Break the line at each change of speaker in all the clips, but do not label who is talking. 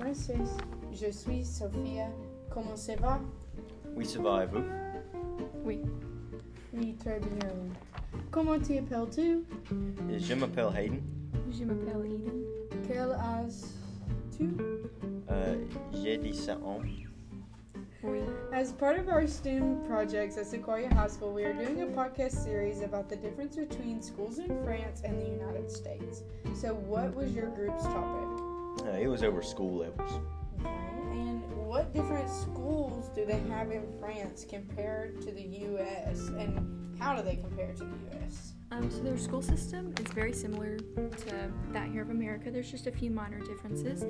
français. Je suis Sophia. Comment ça va?
Oui, ça va et vous?
Oui.
Oui, très bien. Comment t'appelles-tu?
Je m'appelle Hayden.
Je m'appelle Eden.
Quel âge-tu?
Euh, J'ai 17 ans.
Oui.
As part of our STEM projects at Sequoia High School, we are doing a podcast series about the difference between schools in France and the United States. So, what was your group's topic?
Uh, it was over school levels.
Okay. And what different schools do they have in France compared to the U.S. and how do they compare to the U.S.?
Um, so their school system is very similar to that here of America. There's just a few minor differences.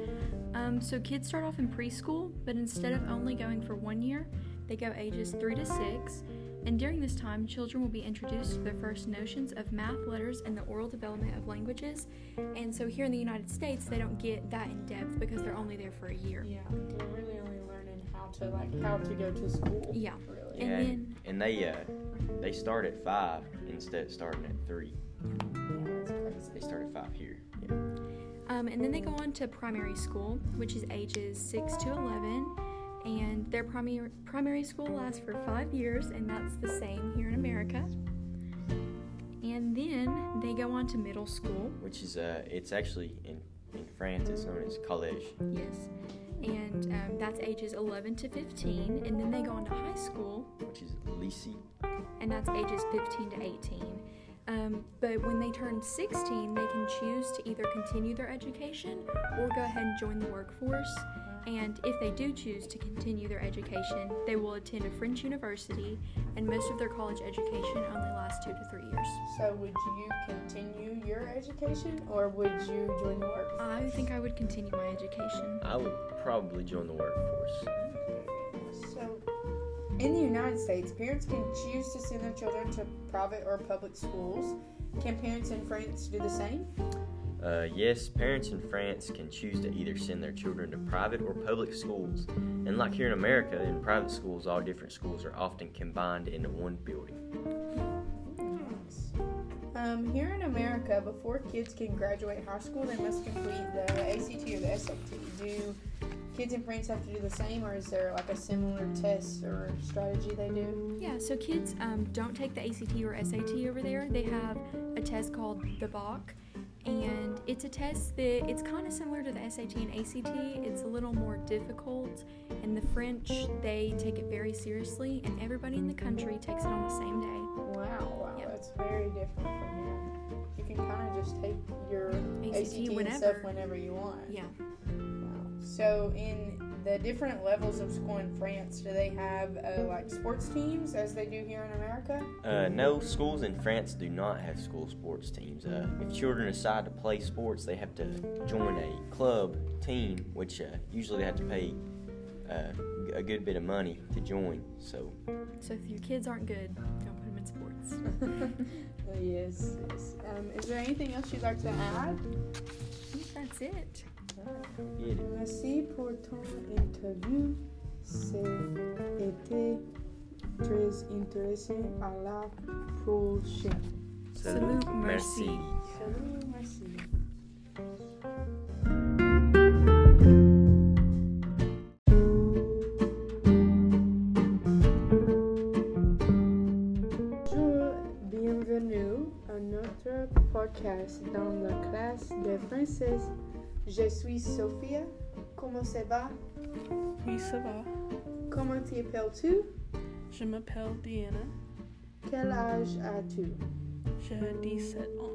Um, so kids start off in preschool, but instead of only going for one year, they go ages three to six. And during this time, children will be introduced to their first notions of math, letters, and the oral development of languages. And so here in the United States, they don't get that in depth because they're only there for a year.
Yeah, they're really only learning how to like how to go to school.
Yeah.
Really.
And
Yeah,
then-
and they uh, they start at five instead of starting at three.
Yeah, that's crazy.
They start at five here. Yeah.
Um, and then they go on to primary school, which is ages 6 to 11. And their primary, primary school lasts for five years, and that's the same here in America. And then they go on to middle school,
Which is uh, it's actually in in France. It's known as college.
yes, and um, that's ages 11 to 15. And then they go on to high school,
which is lycée.
and that's ages 15 to 18. Um, but when they turn 16, they can choose to either continue their education or go ahead and join the workforce. And if they do choose to continue their education, they will attend a French university, and most of their college education only lasts two to three years.
So, would you continue your education or would you join the workforce?
I think I would continue my education.
I would probably join the workforce.
So, in the United States, parents can choose to send their children to private or public schools. Can parents in France do the same?
Uh, yes, parents in France can choose to either send their children to private or public schools. And like here in America, in private schools, all different schools are often combined into one building.
Nice. Um, here in America, before kids can graduate high school, they must complete the ACT or the SAT. Do kids in France have to do the same, or is there like a similar test or strategy they do?
Yeah, so kids um, don't take the ACT or SAT over there. They have a test called the BAC, and it's a test that it's kind of similar to the SAT and ACT. It's a little more difficult, and the French they take it very seriously, and everybody in the country takes it on the same day.
Wow, wow,
Yeah.
that's very different from here. You can kind of just take your
ACT
ACT, and stuff
whenever.
whenever you want.
Yeah.
Wow. So, in the different levels of school in France, do they have uh, like sports teams as they do here in America?
Uh, no, schools in France do not have school sports teams. Uh, if children decide to play sports, they have to join a club team, which uh, usually they have to pay uh, a good bit of money to join. So,
So if your kids aren't good, don't put them in sports.
yes, yes. Um, is there anything else you'd like to add?
I think that's it.
Merci pour ton interview. C'était très intéressant. À la prochaine.
Salut, merci.
Salut, merci. Bonjour, bienvenue à notre podcast dans la classe de français. Je suis Sophia. Comment ça va?
Oui, ça va.
Comment t'appelles-tu?
Je m'appelle Diana.
Quel âge as-tu?
J'ai 17 ans.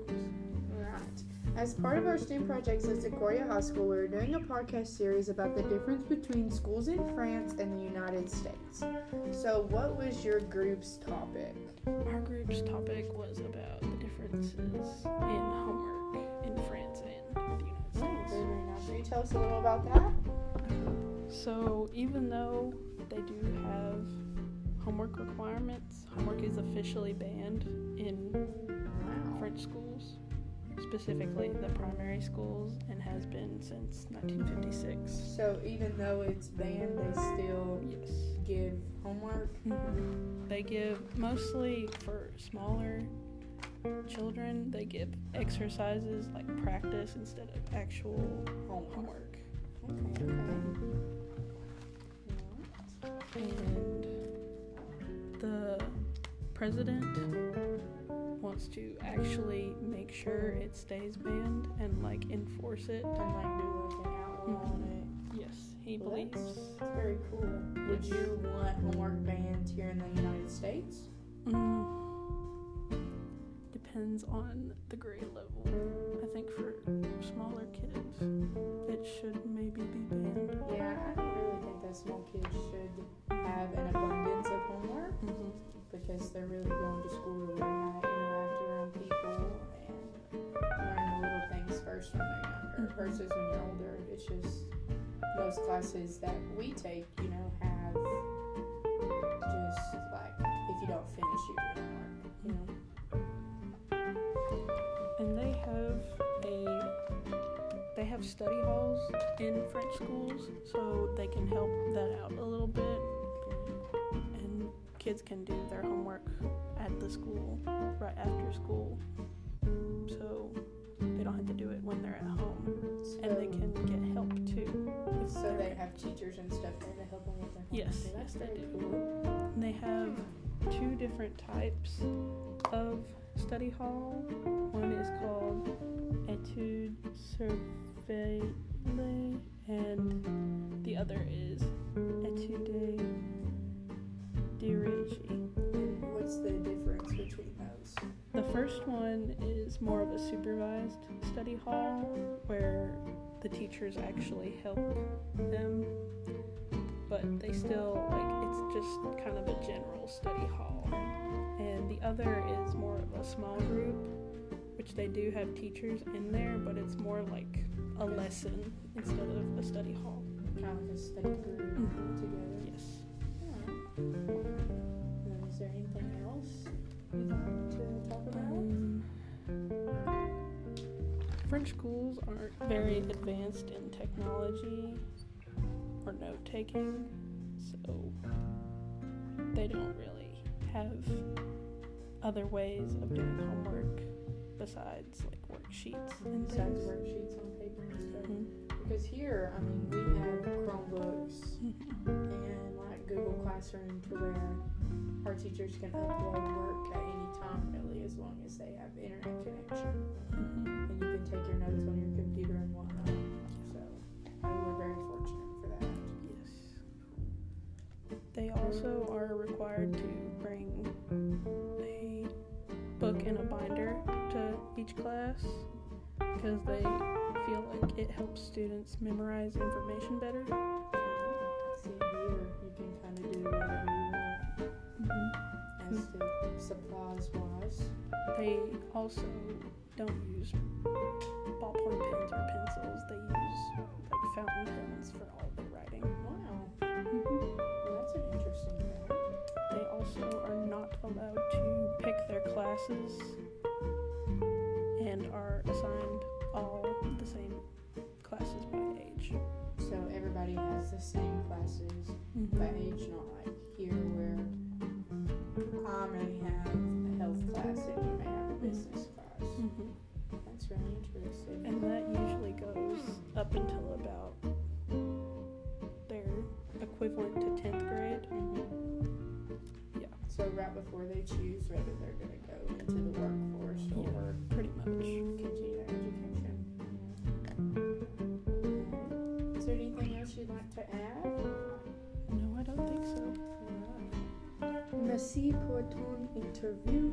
Right. As part of our student projects at Sequoia High School, we're doing a podcast series about the difference between schools in France and the United States. So, what was your group's topic?
Our group's topic was about the differences in homework in France
tell us a little about that?
So, even though they do have homework requirements, homework is officially banned in
Wow.
French schools, specifically the primary schools, and has been since 1956.
So, even though it's banned, they still
Yes.
give homework?
They give mostly for smaller children, they give exercises like practice instead of actual
Homework. Okay, okay.
and the president wants to actually make sure it stays banned and like enforce it.
And like do like an outlaw on it.
Yes, he
Well,
believes.
that's, that's very cool. Would
Yes.
you want homework banned here in the United States?
Mm, depends on the grade level. I think for smaller kids, it should maybe be banned.
Yeah, I don't really think that small kids should have an abundance of homework
hmm
because they're really going to school to learn how to interact around people and learn the little things first when they're younger
Mhm.
versus when you're older. It's just most classes that we take, you know, have
study halls in French schools, so they can help that out a little bit. And kids can do their homework at the school right after school, so they don't have to do it when they're at home, and they can get help too.
So
they're-
have teachers and stuff there to help them with their homework.
Yes, yes, they do.
cool.
They have two different types of study hall. One is called Etude Surveille, and the other is Etude.
And what's the difference between those?
The first one is more of a supervised study hall where the teachers actually help them, but they still like it's just kind of a general study hall. And the other is more of a small group, which they do have teachers in there, but it's more like a lesson instead of a study hall.
Kind of like a study group
Mhm.
together.
Yes.
Is there anything else you'd like to talk about?
Um, French schools aren't very advanced in technology or note taking, so they don't really have other ways of doing homework besides like worksheets and
Besides
things.
worksheets on paper and stuff.
Mhm.
Because here, I mean, we have Chromebooks and like Google Classroom to where our teachers can upload work at any time, really, as long as they have internet connection.
Mhm.
And you can take your notes on your computer and whatnot. So, we're very fortunate for that.
Yes. They also are required to bring a book and a binder to each class because they feel like it helps students memorize information better.
See, here, you can kind of do whatever you want mm-hmm. as to supplies wise.
They also don't use ballpoint pens or pencils. They use like fountain pens for all their writing.
Wow. Mm-hmm. Well, that's an interesting fact.
They also are not allowed to pick their classes and are assigned all the same classes by age.
So everybody has the same classes by mm-hmm. age, not interview.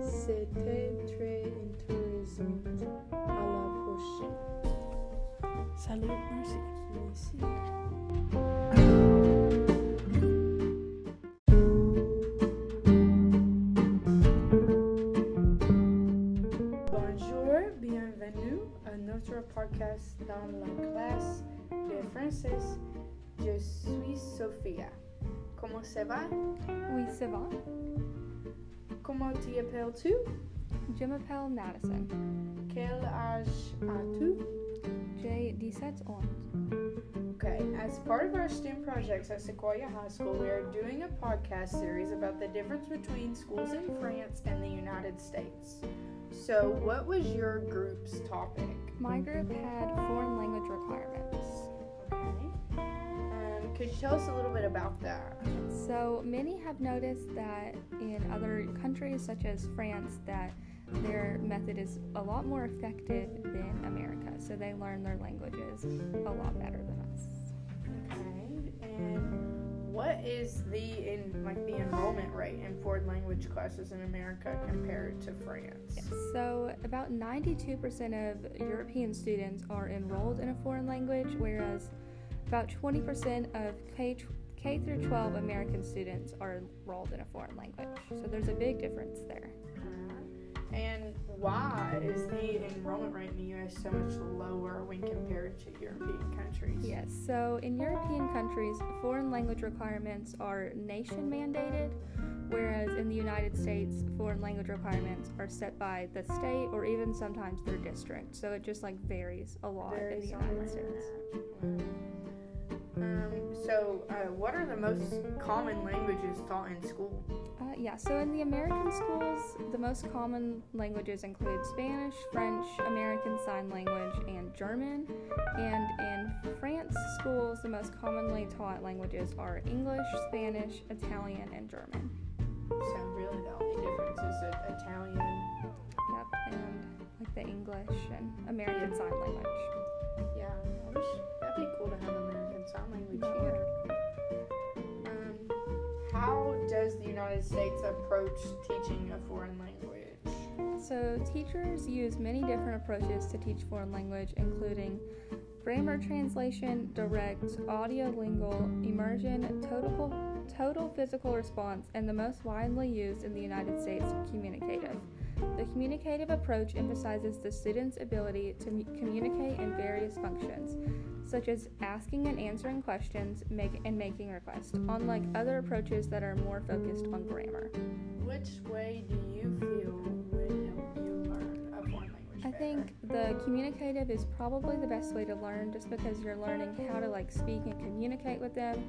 C'était très intéressant. À la prochaine.
Salut, merci.
Merci. Bonjour, bienvenue à notre podcast dans la classe de français. Je suis Sophia. Comment ça va?
Oui, ça va.
Comment t'y appelles-tu?
Je m'appelle Madison.
Quel âge as-tu?
J'ai 17 ans.
Okay, as part of our STEM projects at Sequoia High School, we are doing a podcast series about the difference between schools in France and the United States. So, what was your group's topic?
My group had foreign language requirements.
Could you tell us a little bit about that?
So many have noticed that in other countries, such as France, that their method is a lot more effective than America. So they learn their languages a lot better than us.
Okay. And what is the in like the enrollment rate in foreign language classes in America compared to France?
So about 92% of European students are enrolled in a foreign language, whereas about 20% of K, K through 12 American students are enrolled in a foreign language. So there's a big difference there. Uh-huh.
And why is the enrollment rate in the U.S. so much lower when compared to European countries?
Yes, so in European countries, foreign language requirements are nation mandated, whereas in the United States, foreign language requirements are set by the state or even sometimes their district. So it just like varies a lot
Varies
in the United. States. Mm-hmm.
Um, so, uh, what are the most common languages taught in school?
Uh, yeah, so in the American schools, the most common languages include Spanish, French, American Sign Language, and German. And in France schools, the most commonly taught languages are English, Spanish, Italian, and German.
So, really, the only difference is that Italian.
Yep, and like the English and American Sign Language.
Yeah, I wish that'd be cool to have American Um, how does the United States approach teaching a foreign language?
So, teachers use many different approaches to teach foreign language, including grammar translation, direct, audiolingual, immersion, total, total physical response, and the most widely used in the United States, communicative. The communicative approach emphasizes the student's ability to m- communicate in various functions, such as asking and answering questions make, and making requests, unlike other approaches that are more focused on grammar.
Which way do you feel would help you learn a foreign language?
I
better?
think the communicative is probably the best way to learn just because you're learning how to like speak and communicate with them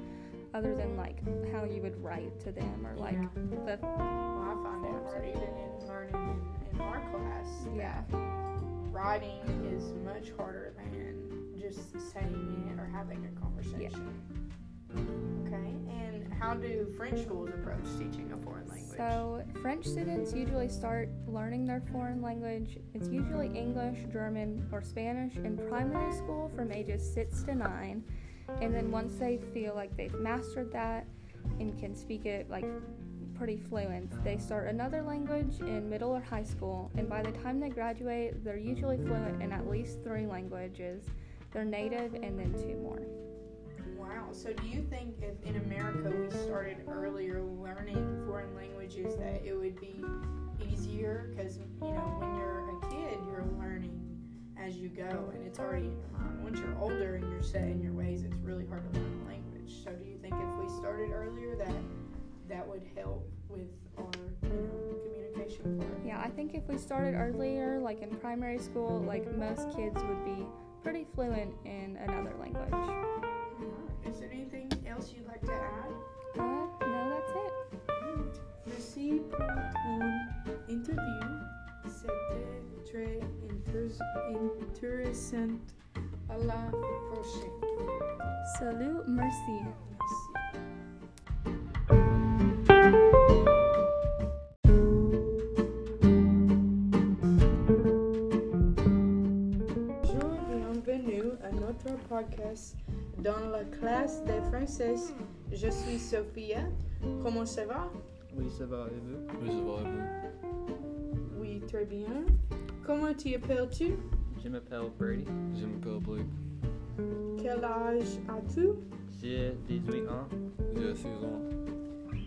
other than like how you would write to them or like
Yeah.
the
Well, I find it hard even in learning in, in our class.
Yeah.
that Writing is much harder than just saying it or having a conversation. Yeah. Okay, and how do French schools approach teaching a foreign language?
So, French students usually start learning their foreign language. It's usually English, German, or Spanish in primary school from ages 6 to 9. And then once they feel like they've mastered that and can speak it like pretty fluent, they start another language in middle or high school. And by the time they graduate, they're usually fluent in at least three languages. They're native and then two more.
Wow. So, do you think if in America we started earlier learning foreign languages, that it would be easier? Because you know, when as you go, and it's already in your mind. Once you're older and you're set in your ways, it's really hard to learn a language. So, do you think if we started earlier, that that would help with our you know, communication part?
Yeah, I think if we started earlier, like in primary school, like most kids would be pretty fluent in another language.
Alright. Is there anything else you'd like to add?
Uh, no, that's it.
Merci pour ton interview. C'était très intéressant. À la prochaine.
Salut, merci.
Merci. Bonjour, bienvenue à notre podcast dans la classe de français. Je suis Sophia. Comment ça va?
Oui, ça va, et vous?
Oui, ça va, et vous?
Oui, très bien. Comment t'y appelles-tu?
Je m'appelle Brady.
Je m'appelle Blake.
Quel âge as-tu?
J'ai 18 ans.
J'ai 6 ans.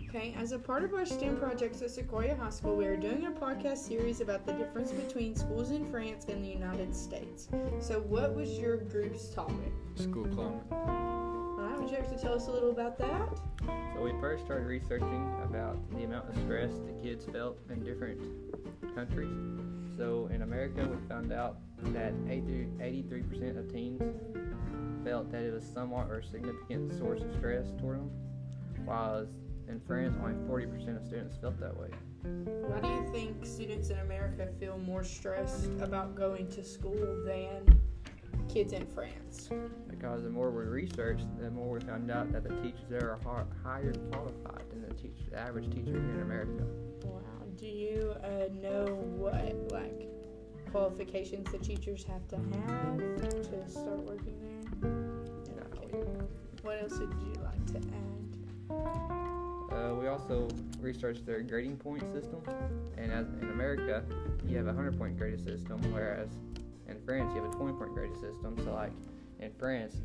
Okay, as a part of our STEM projects at Sequoia High School, we are doing a podcast series about the difference between schools in France and the United States. So, what was your group's topic?
School climate.
Alright, would you like to tell us a little about that?
So we first started researching about the amount of stress the kids felt in different countries. So in America, we found out that 80 83% of teens felt that it was somewhat or significant source of stress toward them, while in France, only 40% of students felt that way.
Why do you think students in America feel more stressed about going to school than kids in France?
Because the more we researched, the more we found out that the teachers there are har- higher qualified than the, teach- the average teacher here in America.
Wow. Do you uh, know what like qualifications the teachers have to have to start working there?
No,
What else would you like to add?
Uh, we also researched their grading point system, and as in America, you have a hundred point grading system, whereas in France you have a twenty point grading system. So like in France,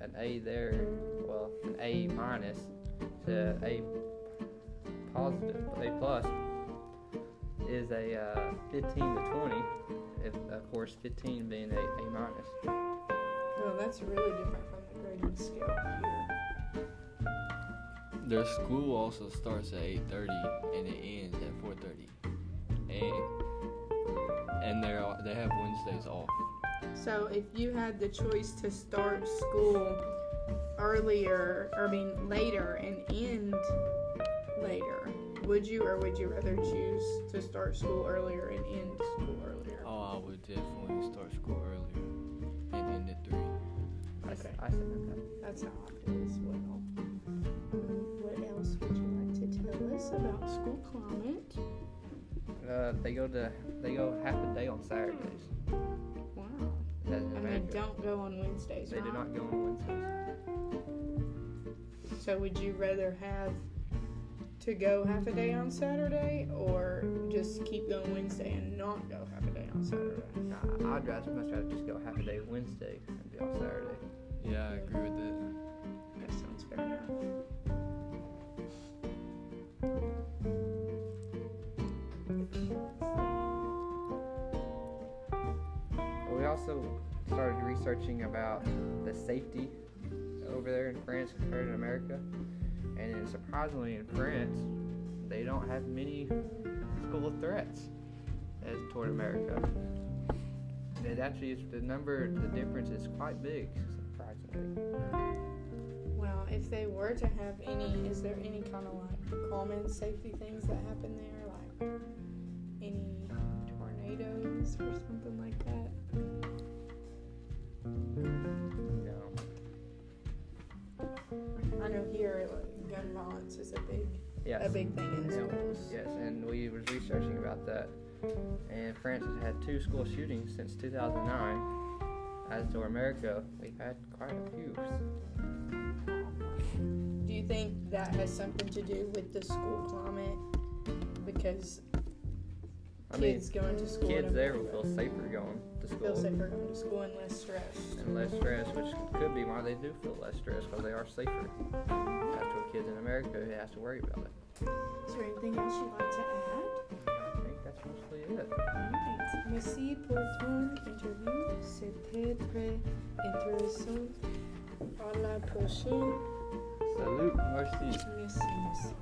an A there, well, an A minus to A positive, A plus is a uh, fifteen to twenty. If, of course, fifteen being a A minus.
Well, that's really different from the grading scale here.
Their school also starts at 8:30 and it ends at 4:30, and and they are they have Wednesdays off.
So if you had the choice to start school earlier, or I mean later, and end later, would you or would you rather choose to start school earlier and end school earlier?
Oh, I would definitely start school earlier and end at three.
Okay.
I said that.
That's how I feel as well. What else would you like to tell us about school climate?
Uh, they go to they go half a day on Saturdays.
Wow. Don't go on Wednesdays.
They do not go on Wednesdays.
So would you rather have to go half a day on Saturday or just keep going Wednesday and not go half a day on Saturday?
Nah, I'd rather much rather just go half a day Wednesday and be on Saturday.
Yeah, I agree with that.
That sounds fair enough.
But we also started researching about the safety over there in France compared to America, and surprisingly in France, they don't have many school threats as toward America. It actually is the number, the difference is quite big, surprisingly.
Well, if they were to have any, is there any kind of like common safety things that happen there? Like any tornadoes or something like that?
No.
I know here like, gun violence is a big,
Yes.
a big thing in schools.
Yes, and we was researching about that. And France has had two school shootings since 2009. As to America, we've had quite a few.
Do you think that has something to do with the school climate? Because
I mean,
kids going to school
kids there will feel safer going to school.
feel safer going to school and less stress.
and less stress, which could be why they do feel less stress because they are safer. As to kids in America who has to worry about it.
Is there anything else you'd like to add?
I think that's mostly it.
Alright. Merci pour ton interview. C'était très intéressant. À la prochaine.
Salut, merci.
Merci, merci.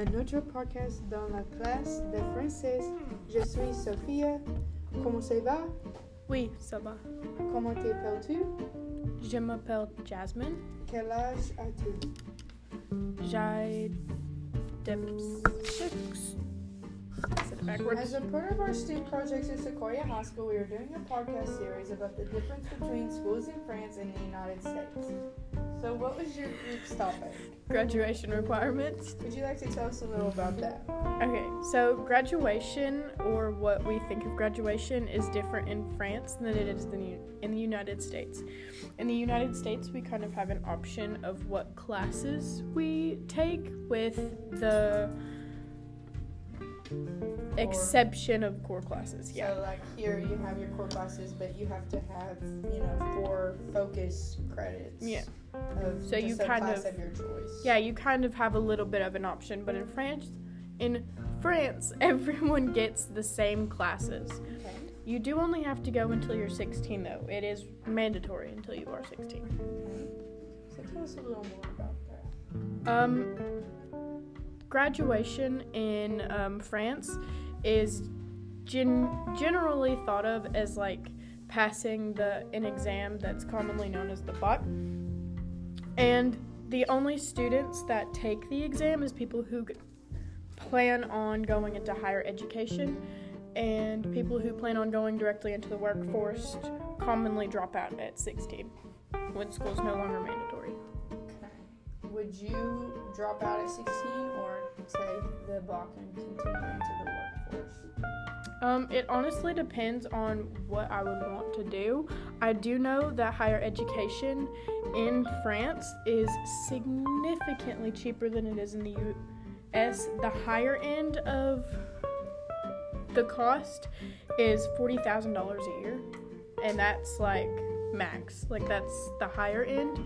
À notre podcast dans la classe de français. Je suis Sophia. Comment ça va?
Oui, ça va.
Comment t'appelles-tu?
Je m'appelle Jasmine.
Quel âge as-tu?
J'ai six. Is it backwards?
As a part of our student projects at Sequoia High School, we are doing a podcast series about the difference between schools in France and the United States. So, what was your group's topic?
Graduation requirements.
Would you like to tell us a little about that?
Okay, so graduation, or what we think of graduation, is different in France than it is in the, United States. In the United States, we kind of have an option of what classes we take, with the exception of core classes. Yeah.
So, like here, you have your core classes, but you have to have, you know, four focus credits.
Yeah.
Of
So you kind of-
of your choice.
Yeah, you kind of have a little bit of an option, but in France, in France, everyone gets the same classes.
Okay.
You do only have to go until you're 16, though. It is mandatory until you are 16.
So tell us a little more about that.
Um, graduation in um, France is gen- generally thought of as like passing the an exam that's commonly known as the BAC, and the only students that take the exam is people who g- plan on going into higher education, and people who plan on going directly into the workforce commonly drop out at 16 when school's no longer mandatory.
Would you drop out at 16 or take the block and continue into the workforce?
Um, it honestly depends on what I would want to do. I do know that higher education in France is significantly cheaper than it is in the US. The higher end of the cost is $40,000 a year, and that's like max. Like, that's the higher end.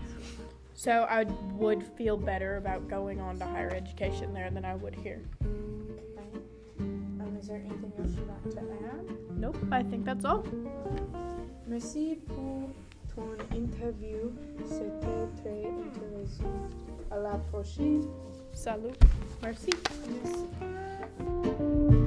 So, I would feel better about going on to higher education there than I would here.
Okay. Um, is there anything else you'd like to add?
Nope, I think that's all.
Merci pour ton interview. C'était très intéressant. À la prochaine.
Salut. Merci.
Merci.